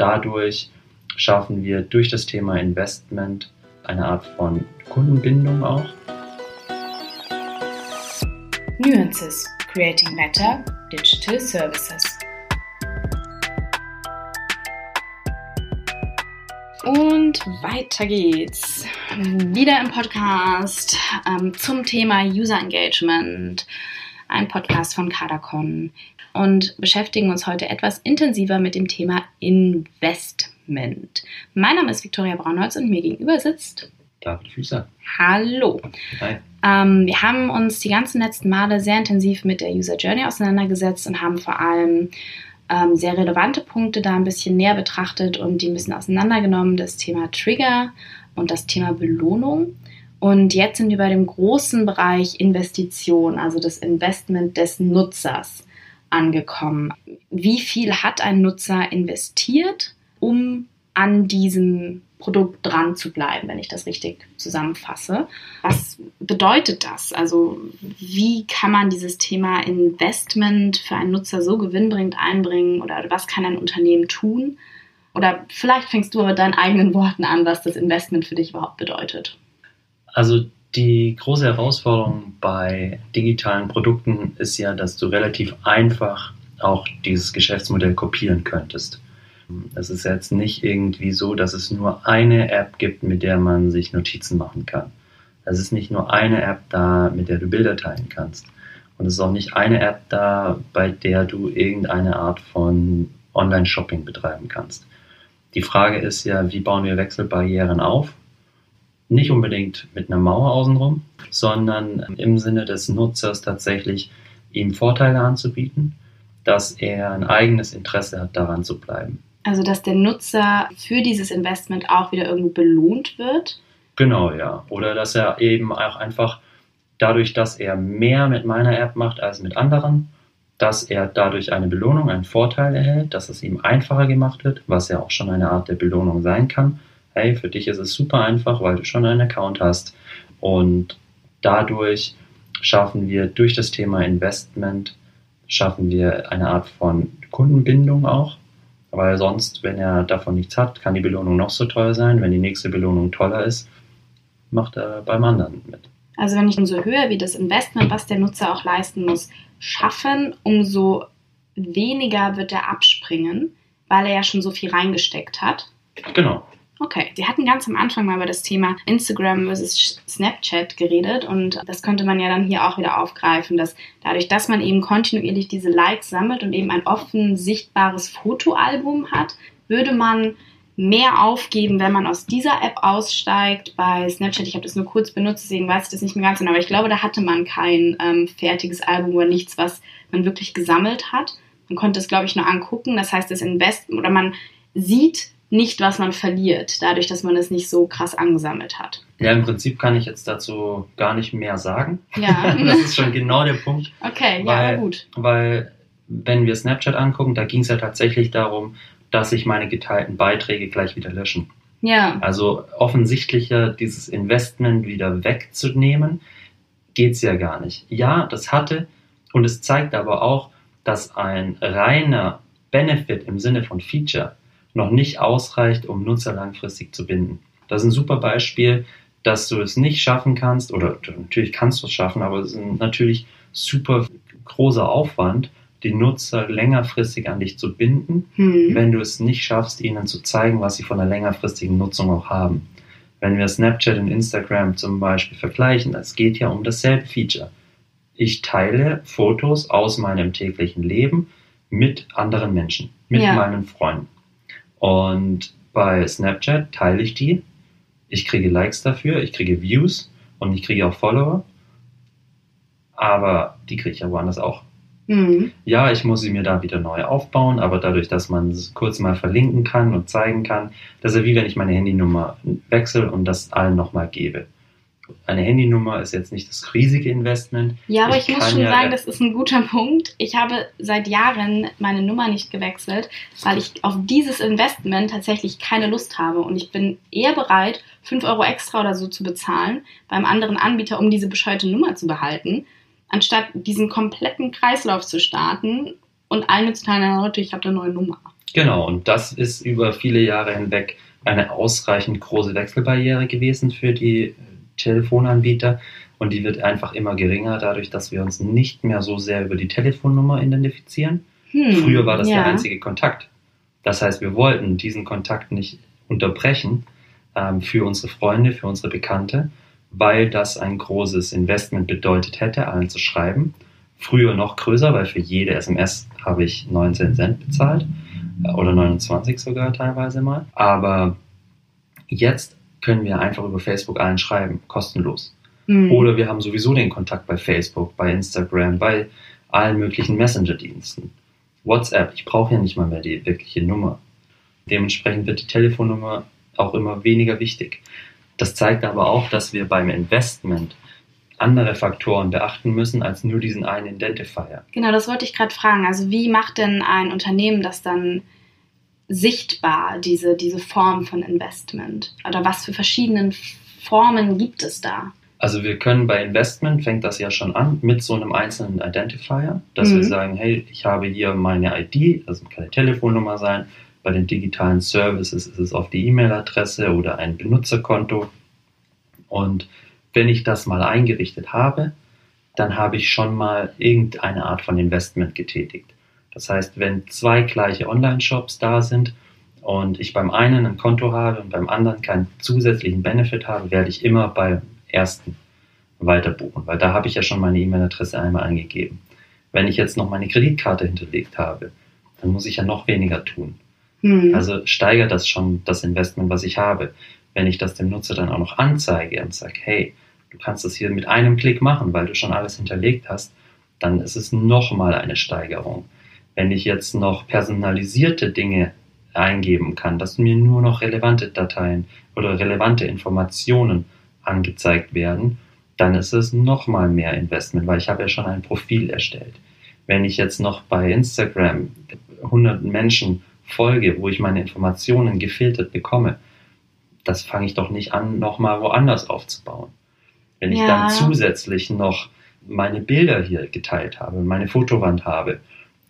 dadurch schaffen wir durch das Thema Investment eine Art von Kundenbindung auch. Nuances Creating Better Digital Services. Und weiter geht's. Wieder im Podcast ähm, zum Thema User Engagement. Ein Podcast von Kadacon. Und beschäftigen uns heute etwas intensiver mit dem Thema Investment. Mein Name ist Viktoria Braunholz und mir gegenüber sitzt David Füßer. Hallo. Hi. Ähm, wir haben uns die ganzen letzten Male sehr intensiv mit der User Journey auseinandergesetzt und haben vor allem ähm, sehr relevante Punkte da ein bisschen näher betrachtet und die ein bisschen auseinandergenommen. Das Thema Trigger und das Thema Belohnung. Und jetzt sind wir bei dem großen Bereich Investition, also das Investment des Nutzers angekommen. Wie viel hat ein Nutzer investiert, um an diesem Produkt dran zu bleiben, wenn ich das richtig zusammenfasse. Was bedeutet das? Also wie kann man dieses Thema Investment für einen Nutzer so gewinnbringend einbringen oder was kann ein Unternehmen tun? Oder vielleicht fängst du mit deinen eigenen Worten an, was das Investment für dich überhaupt bedeutet. Also die große Herausforderung bei digitalen Produkten ist ja, dass du relativ einfach auch dieses Geschäftsmodell kopieren könntest. Es ist jetzt nicht irgendwie so, dass es nur eine App gibt, mit der man sich Notizen machen kann. Es ist nicht nur eine App da, mit der du Bilder teilen kannst. Und es ist auch nicht eine App da, bei der du irgendeine Art von Online-Shopping betreiben kannst. Die Frage ist ja, wie bauen wir Wechselbarrieren auf? Nicht unbedingt mit einer Mauer außenrum, sondern im Sinne des Nutzers tatsächlich ihm Vorteile anzubieten, dass er ein eigenes Interesse hat, daran zu bleiben. Also, dass der Nutzer für dieses Investment auch wieder irgendwo belohnt wird? Genau, ja. Oder dass er eben auch einfach dadurch, dass er mehr mit meiner App macht als mit anderen, dass er dadurch eine Belohnung, einen Vorteil erhält, dass es ihm einfacher gemacht wird, was ja auch schon eine Art der Belohnung sein kann. Hey, für dich ist es super einfach, weil du schon einen Account hast. Und dadurch schaffen wir durch das Thema Investment, schaffen wir eine Art von Kundenbindung auch. Weil sonst, wenn er davon nichts hat, kann die Belohnung noch so teuer sein. Wenn die nächste Belohnung toller ist, macht er beim anderen mit. Also wenn ich umso höher wie das Investment, was der Nutzer auch leisten muss, schaffen, umso weniger wird er abspringen, weil er ja schon so viel reingesteckt hat. Genau. Okay, Sie hatten ganz am Anfang mal über das Thema Instagram versus Snapchat geredet und das könnte man ja dann hier auch wieder aufgreifen, dass dadurch, dass man eben kontinuierlich diese Likes sammelt und eben ein offen sichtbares Fotoalbum hat, würde man mehr aufgeben, wenn man aus dieser App aussteigt. Bei Snapchat, ich habe das nur kurz benutzt, deswegen weiß ich das nicht mehr ganz genau, aber ich glaube, da hatte man kein ähm, fertiges Album oder nichts, was man wirklich gesammelt hat. Man konnte es, glaube ich, nur angucken. Das heißt, das Invest oder man sieht nicht, was man verliert, dadurch, dass man es nicht so krass angesammelt hat. Ja, im Prinzip kann ich jetzt dazu gar nicht mehr sagen. Ja. das ist schon genau der Punkt. Okay, weil, ja, gut. Weil, wenn wir Snapchat angucken, da ging es ja tatsächlich darum, dass sich meine geteilten Beiträge gleich wieder löschen. Ja. Also offensichtlicher dieses Investment wieder wegzunehmen, geht es ja gar nicht. Ja, das hatte und es zeigt aber auch, dass ein reiner Benefit im Sinne von Feature noch nicht ausreicht, um Nutzer langfristig zu binden. Das ist ein super Beispiel, dass du es nicht schaffen kannst, oder natürlich kannst du es schaffen, aber es ist natürlich super großer Aufwand, die Nutzer längerfristig an dich zu binden, Hm. wenn du es nicht schaffst, ihnen zu zeigen, was sie von der längerfristigen Nutzung auch haben. Wenn wir Snapchat und Instagram zum Beispiel vergleichen, es geht ja um dasselbe Feature. Ich teile Fotos aus meinem täglichen Leben mit anderen Menschen, mit Ja. meinen Freunden. Und bei Snapchat teile ich die. Ich kriege Likes dafür, ich kriege Views und ich kriege auch Follower. Aber die kriege ich ja woanders auch. Hm. Ja, ich muss sie mir da wieder neu aufbauen, aber dadurch, dass man es kurz mal verlinken kann und zeigen kann, das ist ja wie wenn ich meine Handynummer wechsle und das allen nochmal gebe. Eine Handynummer ist jetzt nicht das riesige Investment. Ja, aber Ich ich, muss schon ja- sagen, das ist ein guter Punkt. Ich habe seit Jahren meine Nummer nicht gewechselt, weil ich auf dieses Investment tatsächlich keine Lust habe. Und ich bin eher bereit, 5 Euro extra oder so zu bezahlen beim anderen Anbieter, um diese bescheuerte Nummer zu behalten, anstatt diesen kompletten Kreislauf zu starten und allen mitzuteilen, "Ja, Leute, ich habe eine neue Nummer. Genau, und das ist über viele Jahre hinweg eine ausreichend große Wechselbarriere gewesen für die Telefonanbieter und die wird einfach immer geringer dadurch, dass wir uns nicht mehr so sehr über die Telefonnummer identifizieren. Hm, Früher war das ja. der einzige Kontakt. Das heißt, wir wollten diesen Kontakt nicht unterbrechen ähm, für unsere Freunde, für unsere Bekannte, weil das ein großes Investment bedeutet hätte, allen zu schreiben. Früher noch größer, weil für jede SMS habe ich 19 Cent bezahlt äh, oder 29 sogar teilweise mal. Aber jetzt können wir einfach über Facebook allen schreiben, kostenlos. Mhm. Oder wir haben sowieso den Kontakt bei Facebook, bei Instagram, bei allen möglichen Messenger-Diensten. WhatsApp, ich brauche ja nicht mal mehr die wirkliche Nummer. Dementsprechend wird die Telefonnummer auch immer weniger wichtig. Das zeigt aber auch, dass wir beim Investment andere Faktoren beachten müssen als nur diesen einen Identifier. Genau, das wollte ich gerade fragen. Also wie macht denn ein Unternehmen das dann sichtbar, diese, diese Form von Investment? Oder was für verschiedene Formen gibt es da? Also wir können bei Investment, fängt das ja schon an, mit so einem einzelnen Identifier, dass mhm. wir sagen, hey, ich habe hier meine ID, das kann eine Telefonnummer sein, bei den digitalen Services ist es auf die E-Mail-Adresse oder ein Benutzerkonto. Und wenn ich das mal eingerichtet habe, dann habe ich schon mal irgendeine Art von Investment getätigt. Das heißt, wenn zwei gleiche Online-Shops da sind und ich beim einen ein Konto habe und beim anderen keinen zusätzlichen Benefit habe, werde ich immer beim ersten weiter buchen, weil da habe ich ja schon meine E-Mail-Adresse einmal eingegeben. Wenn ich jetzt noch meine Kreditkarte hinterlegt habe, dann muss ich ja noch weniger tun. Mhm. Also steigert das schon das Investment, was ich habe. Wenn ich das dem Nutzer dann auch noch anzeige und sage, hey, du kannst das hier mit einem Klick machen, weil du schon alles hinterlegt hast, dann ist es nochmal eine Steigerung. Wenn ich jetzt noch personalisierte Dinge eingeben kann, dass mir nur noch relevante Dateien oder relevante Informationen angezeigt werden, dann ist es nochmal mehr Investment, weil ich habe ja schon ein Profil erstellt. Wenn ich jetzt noch bei Instagram hunderten Menschen folge, wo ich meine Informationen gefiltert bekomme, das fange ich doch nicht an, nochmal woanders aufzubauen. Wenn ich ja. dann zusätzlich noch meine Bilder hier geteilt habe, meine Fotowand habe,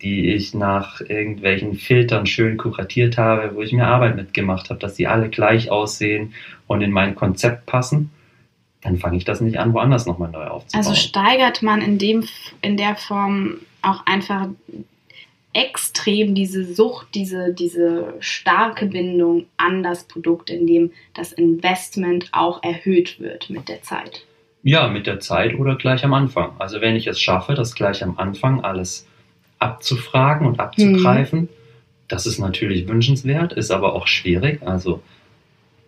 die ich nach irgendwelchen Filtern schön kuratiert habe, wo ich mir Arbeit mitgemacht habe, dass sie alle gleich aussehen und in mein Konzept passen, dann fange ich das nicht an, woanders nochmal neu aufzubauen. Also steigert man in, dem, in der Form auch einfach extrem diese Sucht, diese, diese starke Bindung an das Produkt, indem das Investment auch erhöht wird mit der Zeit. Ja, mit der Zeit oder gleich am Anfang. Also wenn ich es schaffe, das gleich am Anfang alles abzufragen und abzugreifen, mhm. das ist natürlich wünschenswert, ist aber auch schwierig. Also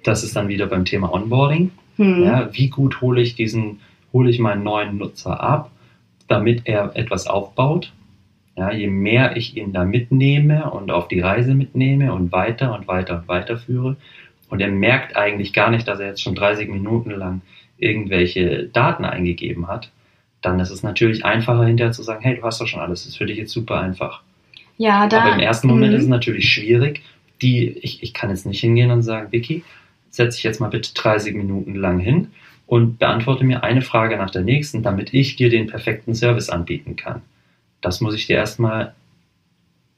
das ist dann wieder beim Thema Onboarding. Mhm. Ja, wie gut hole ich diesen, hole ich meinen neuen Nutzer ab, damit er etwas aufbaut, ja, je mehr ich ihn da mitnehme und auf die Reise mitnehme und weiter und weiter und weiter führe, und er merkt eigentlich gar nicht, dass er jetzt schon 30 Minuten lang irgendwelche Daten eingegeben hat, dann ist es natürlich einfacher hinterher zu sagen, hey, du hast doch schon alles, das ist für dich jetzt super einfach. Ja, da, Aber im ersten Moment mhm. ist es natürlich schwierig, die, ich, ich kann jetzt nicht hingehen und sagen, Vicky, setze ich jetzt mal bitte 30 Minuten lang hin und beantworte mir eine Frage nach der nächsten, damit ich dir den perfekten Service anbieten kann. Das muss ich dir erstmal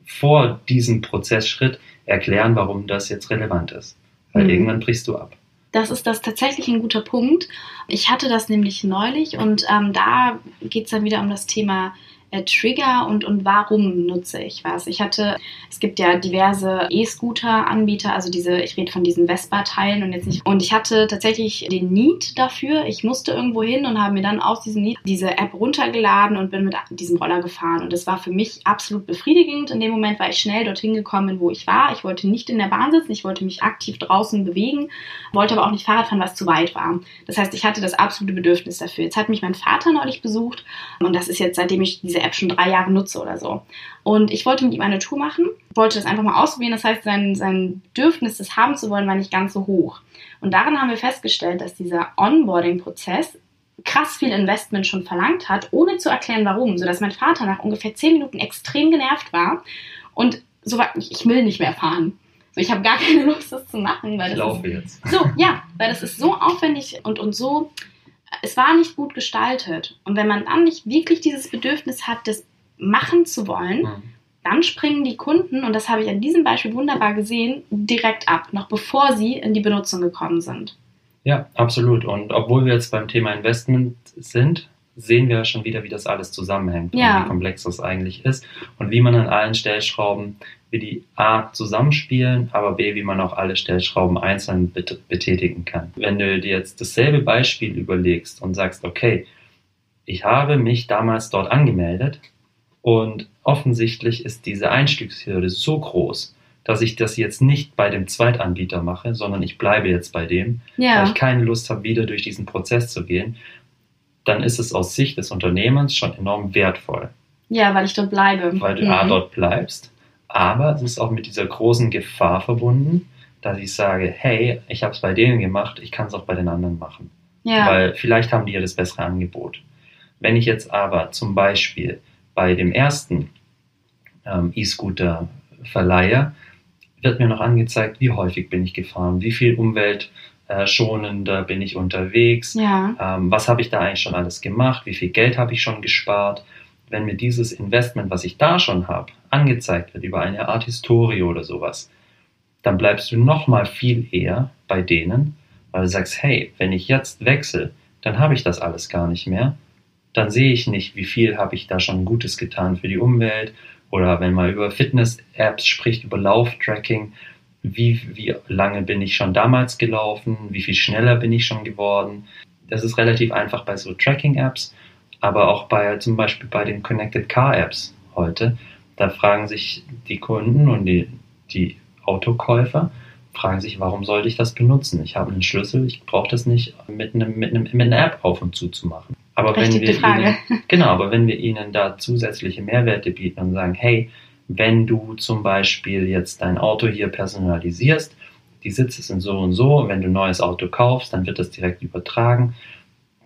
vor diesem Prozessschritt erklären, warum das jetzt relevant ist. Weil mhm. irgendwann brichst du ab. Das ist das tatsächlich ein guter Punkt. Ich hatte das nämlich neulich und ähm, da geht es dann wieder um das Thema äh, Trigger und, und warum nutze ich was. Ich hatte, es gibt ja diverse E-Scooter-Anbieter, also diese, ich rede von diesen Vespa-Teilen und jetzt nicht. Und ich hatte tatsächlich den Need dafür. Ich musste irgendwo hin und habe mir dann aus diesem Need diese App runtergeladen und bin mit diesem Roller gefahren. Und das war für mich absolut befriedigend. In dem Moment war ich schnell dorthin gekommen, wo ich war. Ich wollte nicht in der Bahn sitzen, ich wollte mich aktiv draußen bewegen, wollte aber auch nicht Fahrrad fahren, was zu weit war. Das heißt, ich hatte das absolute Bedürfnis dafür. Jetzt hat mich mein Vater neulich besucht und das ist jetzt, seitdem ich diese App schon drei Jahre nutze oder so. Und ich wollte mit ihm eine Tour machen, wollte das einfach mal ausprobieren. Das heißt, sein, sein Bedürfnis, das haben zu wollen, war nicht ganz so hoch. Und darin haben wir festgestellt, dass dieser Onboarding-Prozess krass viel Investment schon verlangt hat, ohne zu erklären, warum. Sodass mein Vater nach ungefähr zehn Minuten extrem genervt war und so war, ich, ich will nicht mehr fahren. So, ich habe gar keine Lust, das zu machen. Weil ich laufe ist, jetzt. So, ja, weil das ist so aufwendig und, und so es war nicht gut gestaltet. Und wenn man dann nicht wirklich dieses Bedürfnis hat, das machen zu wollen, mhm. dann springen die Kunden, und das habe ich an diesem Beispiel wunderbar gesehen, direkt ab, noch bevor sie in die Benutzung gekommen sind. Ja, absolut. Und obwohl wir jetzt beim Thema Investment sind, sehen wir schon wieder, wie das alles zusammenhängt Ja. und wie komplex das eigentlich ist und wie man an allen Stellschrauben, wie die A zusammenspielen, aber B, wie man auch alle Stellschrauben einzeln bet betätigen kann. Wenn du dir jetzt dasselbe Beispiel überlegst und sagst, okay, ich habe mich damals dort angemeldet und offensichtlich ist diese Einstiegshürde so groß, dass ich das jetzt nicht bei dem Zweitanbieter mache, sondern ich bleibe jetzt bei dem, weil Ja, ich keine Lust habe, wieder durch diesen Prozess zu gehen, dann ist es aus Sicht des Unternehmens schon enorm wertvoll, ja, weil ich dort bleibe. weil du Mhm. A dort bleibst, aber es ist auch mit dieser großen Gefahr verbunden, dass ich sage, hey, ich habe es bei denen gemacht, ich kann es auch bei den anderen machen, Ja, weil vielleicht haben die ja das bessere Angebot. Wenn ich jetzt aber zum Beispiel bei dem ersten ähm, E-Scooter verleihe, wird mir noch angezeigt, wie häufig bin ich gefahren, wie viel umweltschonender bin ich unterwegs, ja, ähm, was habe ich da eigentlich schon alles gemacht, wie viel Geld habe ich schon gespart. Wenn mir dieses Investment, was ich da schon habe, angezeigt wird über eine Art Historie oder sowas, dann bleibst du noch mal viel eher bei denen, weil du sagst, hey, wenn ich jetzt wechsle, dann habe ich das alles gar nicht mehr. Dann sehe ich nicht, wie viel habe ich da schon Gutes getan für die Umwelt oder wenn man über Fitness-Apps spricht, über Lauftracking, wie, wie lange bin ich schon damals gelaufen, wie viel schneller bin ich schon geworden. Das ist relativ einfach bei so Tracking-Apps, aber auch bei zum Beispiel bei den Connected Car-Apps heute. Da fragen sich die Kunden und die, die Autokäufer, fragen sich, warum sollte ich das benutzen? Ich habe einen Schlüssel, ich brauche das nicht mit, einem, mit, einem, mit einer App auf und zu zu machen. Aber wenn wir. Ihnen, genau, aber wenn wir ihnen da zusätzliche Mehrwerte bieten und sagen, hey, wenn du zum Beispiel jetzt dein Auto hier personalisierst, die Sitze sind so und so, wenn du ein neues Auto kaufst, dann wird das direkt übertragen,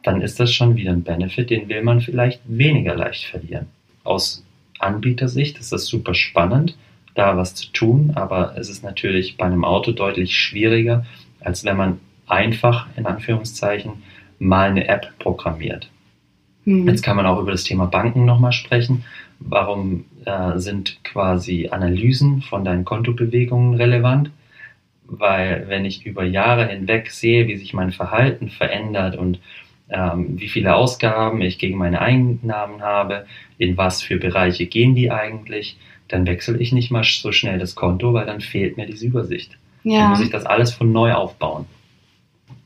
dann ist das schon wieder ein Benefit, den will man vielleicht weniger leicht verlieren. Aus Anbietersicht ist das super spannend, da was zu tun, aber es ist natürlich bei einem Auto deutlich schwieriger, als wenn man einfach, in Anführungszeichen, mal eine App programmiert. Hm. Jetzt kann man auch über das Thema Banken nochmal sprechen. Warum äh, sind quasi Analysen von deinen Kontobewegungen relevant? Weil wenn ich über Jahre hinweg sehe, wie sich mein Verhalten verändert und ähm, wie viele Ausgaben ich gegen meine Einnahmen habe, in was für Bereiche gehen die eigentlich, dann wechsle ich nicht mal so schnell das Konto, weil dann fehlt mir diese Übersicht. Dann ja, muss ich das alles von neu aufbauen.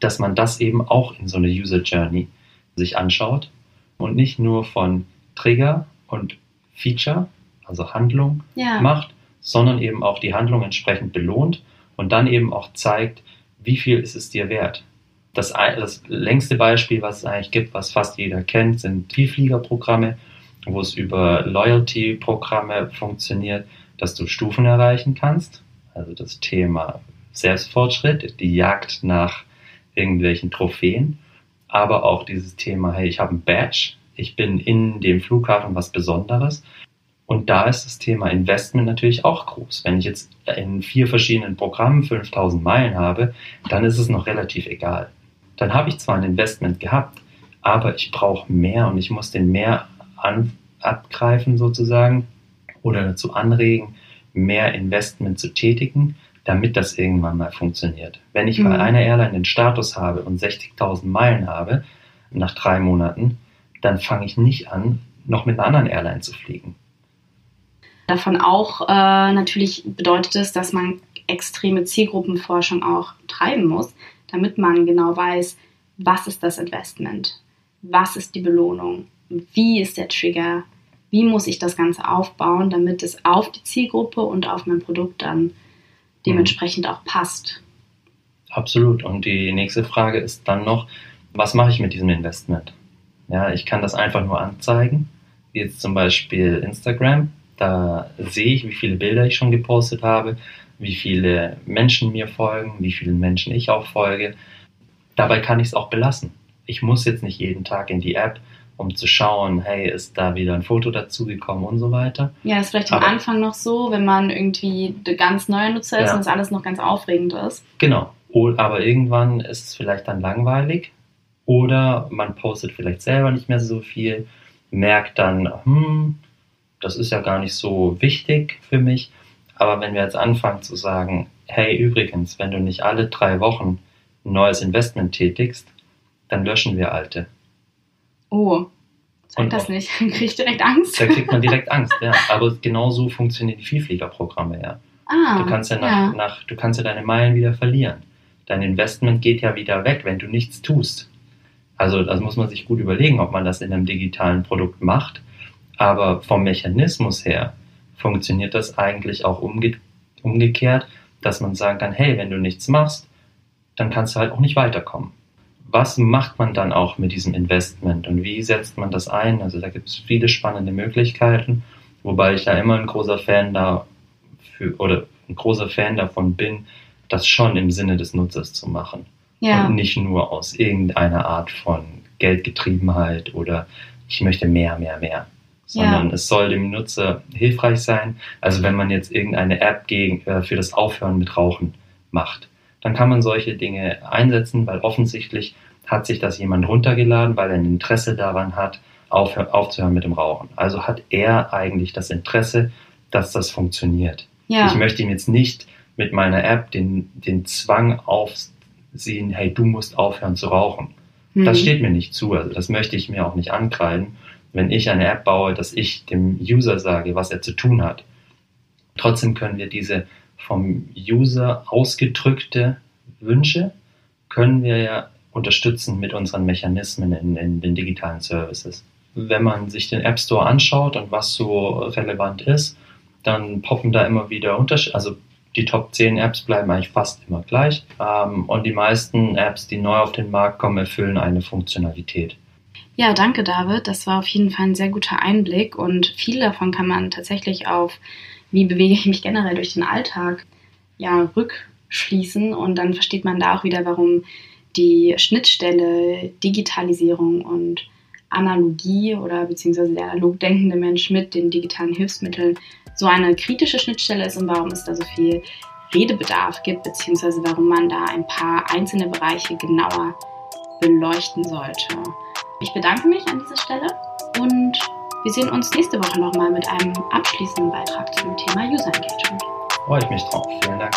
Dass man das eben auch in so eine User Journey sich anschaut und nicht nur von Trigger und Feature, also Handlung, ja, macht, sondern eben auch die Handlung entsprechend belohnt und dann eben auch zeigt, wie viel ist es dir wert. Das, das längste Beispiel, was es eigentlich gibt, was fast jeder kennt, sind Vielfliegerprogramme, wo es über Loyalty-Programme funktioniert, dass du Stufen erreichen kannst. Also das Thema Selbstfortschritt, die Jagd nach irgendwelchen Trophäen, aber auch dieses Thema, hey, ich habe ein Badge, ich bin in dem Flughafen was Besonderes. Und da ist das Thema Investment natürlich auch groß. Wenn ich jetzt in vier verschiedenen Programmen 5000 Meilen habe, dann ist es noch relativ egal. Dann habe ich zwar ein Investment gehabt, aber ich brauche mehr und ich muss den mehr an, abgreifen sozusagen oder dazu anregen, mehr Investment zu tätigen, damit das irgendwann mal funktioniert. Wenn ich Mhm. bei einer Airline den Status habe und 60.000 Meilen habe nach drei Monaten, dann fange ich nicht an, noch mit einer anderen Airline zu fliegen. Davon auch äh, natürlich bedeutet es, dass man extreme Zielgruppenforschung auch treiben muss, damit man genau weiß, was ist das Investment, was ist die Belohnung, wie ist der Trigger, wie muss ich das Ganze aufbauen, damit es auf die Zielgruppe und auf mein Produkt dann dementsprechend auch passt. Absolut. Und die nächste Frage ist dann noch, was mache ich mit diesem Investment? Ja, ich kann das einfach nur anzeigen, wie jetzt zum Beispiel Instagram. Da sehe ich, wie viele Bilder ich schon gepostet habe, wie viele Menschen mir folgen, wie vielen Menschen ich auch folge. Dabei kann ich es auch belassen. Ich muss jetzt nicht jeden Tag in die App, um zu schauen, hey, ist da wieder ein Foto dazugekommen und so weiter. Ja, das ist vielleicht am Aber- Anfang noch so, wenn man irgendwie ganz neuer Nutzer ist Ja. und es alles noch ganz aufregend ist. Genau. Aber irgendwann ist es vielleicht dann langweilig oder man postet vielleicht selber nicht mehr so viel, merkt dann, hm, das ist ja gar nicht so wichtig für mich. Aber wenn wir jetzt anfangen zu sagen, hey, übrigens, wenn du nicht alle drei Wochen ein neues Investment tätigst, dann löschen wir alte. Oh, sag das nicht, dann kriege ich direkt Angst. Da kriegt man direkt Angst, ja. Aber genau so funktionieren die Vielfliegerprogramme, ja. Ah, du kannst ja, nach, ja. Nach, du kannst ja deine Meilen wieder verlieren. Dein Investment geht ja wieder weg, wenn du nichts tust. Also das muss man sich gut überlegen, ob man das in einem digitalen Produkt macht. Aber vom Mechanismus her funktioniert das eigentlich auch umge umgekehrt, dass man sagen kann, hey, wenn du nichts machst, dann kannst du halt auch nicht weiterkommen. Was macht man dann auch mit diesem Investment und wie setzt man das ein? Also da gibt es viele spannende Möglichkeiten, wobei ich da immer ein großer Fan da für, oder ein großer Fan davon bin, das schon im Sinne des Nutzers zu machen. Ja. Und nicht nur aus irgendeiner Art von Geldgetriebenheit oder ich möchte mehr, mehr, mehr. Sondern ja. es soll dem Nutzer hilfreich sein. Also wenn man jetzt irgendeine App gegen, äh, für das Aufhören mit Rauchen macht, dann kann man solche Dinge einsetzen, weil offensichtlich hat sich das jemand runtergeladen, weil er ein Interesse daran hat, aufzuhören mit dem Rauchen. Also hat er eigentlich das Interesse, dass das funktioniert. Ja. Ich möchte ihm jetzt nicht mit meiner App den, den Zwang aufs, sehen, hey, du musst aufhören zu rauchen. Mhm. Das steht mir nicht zu, also das möchte ich mir auch nicht ankreiden, wenn ich eine App baue, dass ich dem User sage, was er zu tun hat. Trotzdem können wir diese vom User ausgedrückte Wünsche, können wir ja unterstützen mit unseren Mechanismen in, in den digitalen Services. Wenn man sich den App Store anschaut und was so relevant ist, dann poppen da immer wieder Unterschiede, also die Top 10 Apps bleiben eigentlich fast immer gleich. Ähm, und die meisten Apps, die neu auf den Markt kommen, erfüllen eine Funktionalität. Ja, danke David. Das war auf jeden Fall ein sehr guter Einblick und viel davon kann man tatsächlich auf, wie bewege ich mich generell durch den Alltag, ja, rückschließen und dann versteht man da auch wieder, warum die Schnittstelle Digitalisierung und Analogie oder beziehungsweise der analog denkende Mensch mit den digitalen Hilfsmitteln so eine kritische Schnittstelle ist und warum es da so viel Redebedarf gibt, beziehungsweise warum man da ein paar einzelne Bereiche genauer beleuchten sollte. Ich bedanke mich an dieser Stelle und wir sehen uns nächste Woche nochmal mit einem abschließenden Beitrag zum Thema User Engagement. Freue ich mich drauf. Vielen Dank.